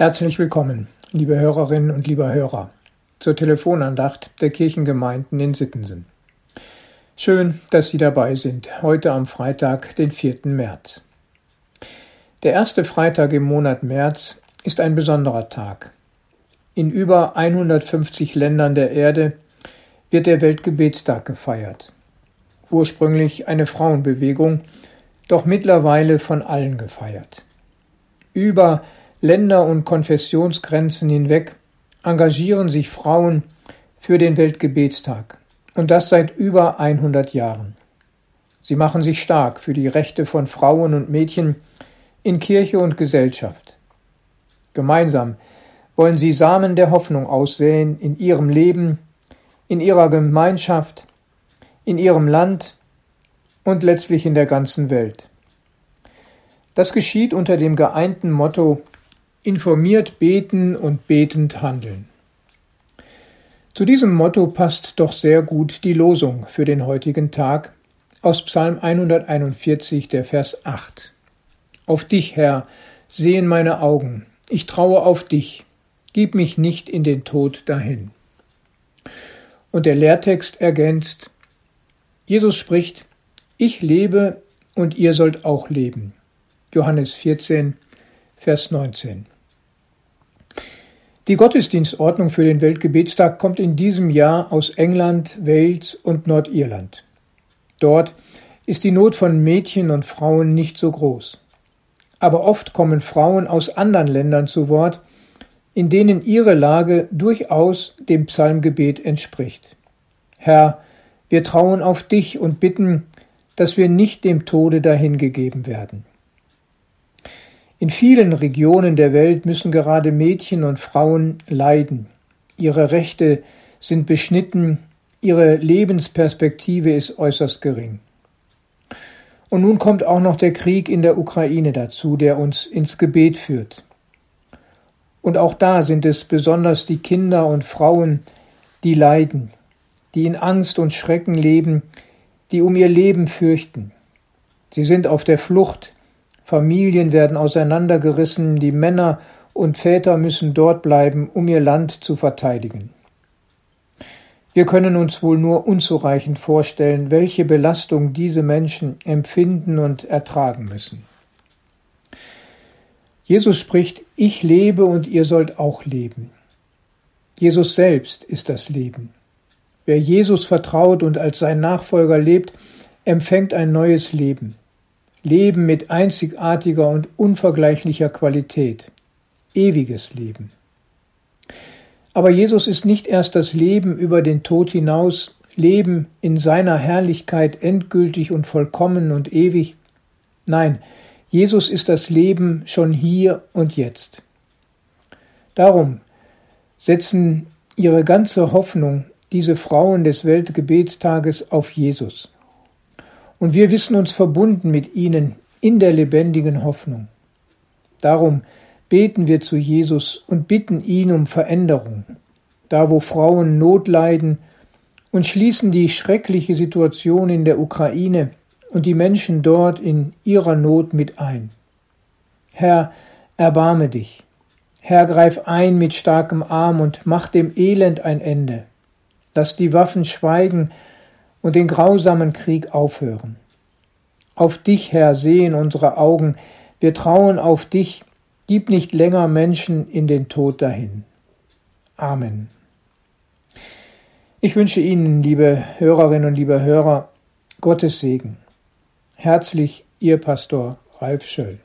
Herzlich willkommen, liebe Hörerinnen und lieber Hörer, zur Telefonandacht der Kirchengemeinden in Sittensen. Schön, dass Sie dabei sind, heute am Freitag, den 4. März. Der erste Freitag im Monat März ist ein besonderer Tag. In über 150 Ländern der Erde wird der Weltgebetstag gefeiert. Ursprünglich eine Frauenbewegung, doch mittlerweile von allen gefeiert. Über Länder- und Konfessionsgrenzen hinweg engagieren sich Frauen für den Weltgebetstag und das seit über 100 Jahren. Sie machen sich stark für die Rechte von Frauen und Mädchen in Kirche und Gesellschaft. Gemeinsam wollen sie Samen der Hoffnung aussäen in ihrem Leben, in ihrer Gemeinschaft, in ihrem Land und letztlich in der ganzen Welt. Das geschieht unter dem geeinten Motto informiert beten und betend handeln. Zu diesem Motto passt doch sehr gut die Losung für den heutigen Tag aus Psalm 141, der Vers 8. Auf dich, Herr, sehen meine Augen, ich traue auf dich, gib mich nicht in den Tod dahin. Und der Lehrtext ergänzt, Jesus spricht, ich lebe und ihr sollt auch leben. Johannes 14, Vers 19. Die Gottesdienstordnung für den Weltgebetstag kommt in diesem Jahr aus England, Wales und Nordirland. Dort ist die Not von Mädchen und Frauen nicht so groß. Aber oft kommen Frauen aus anderen Ländern zu Wort, in denen ihre Lage durchaus dem Psalmgebet entspricht. Herr, wir trauen auf dich und bitten, dass wir nicht dem Tode dahingegeben werden. In vielen Regionen der Welt müssen gerade Mädchen und Frauen leiden. Ihre Rechte sind beschnitten, ihre Lebensperspektive ist äußerst gering. Und nun kommt auch noch der Krieg in der Ukraine dazu, der uns ins Gebet führt. Und auch da sind es besonders die Kinder und Frauen, die leiden, die in Angst und Schrecken leben, die um ihr Leben fürchten. Sie sind auf der Flucht, Familien werden auseinandergerissen, die Männer und Väter müssen dort bleiben, um ihr Land zu verteidigen. Wir können uns wohl nur unzureichend vorstellen, welche Belastung diese Menschen empfinden und ertragen müssen. Jesus spricht, ich lebe und ihr sollt auch leben. Jesus selbst ist das Leben. Wer Jesus vertraut und als sein Nachfolger lebt, empfängt ein neues Leben. Leben mit einzigartiger und unvergleichlicher Qualität, ewiges Leben. Aber Jesus ist nicht erst das Leben über den Tod hinaus, Leben in seiner Herrlichkeit endgültig und vollkommen und ewig. Nein, Jesus ist das Leben schon hier und jetzt. Darum setzen ihre ganze Hoffnung diese Frauen des Weltgebetstages auf Jesus und wir wissen uns verbunden mit ihnen in der lebendigen Hoffnung. Darum beten wir zu Jesus und bitten ihn um Veränderung, da wo Frauen Not leiden, und schließen die schreckliche Situation in der Ukraine und die Menschen dort in ihrer Not mit ein. Herr, erbarme dich. Herr, greif ein mit starkem Arm und mach dem Elend ein Ende. Lass die Waffen schweigen und den grausamen Krieg aufhören. Auf dich, Herr, sehen unsere Augen, wir trauen auf dich, gib nicht länger Menschen in den Tod dahin. Amen. Ich wünsche Ihnen, liebe Hörerinnen und liebe Hörer, Gottes Segen. Herzlich Ihr Pastor Ralf Schöll.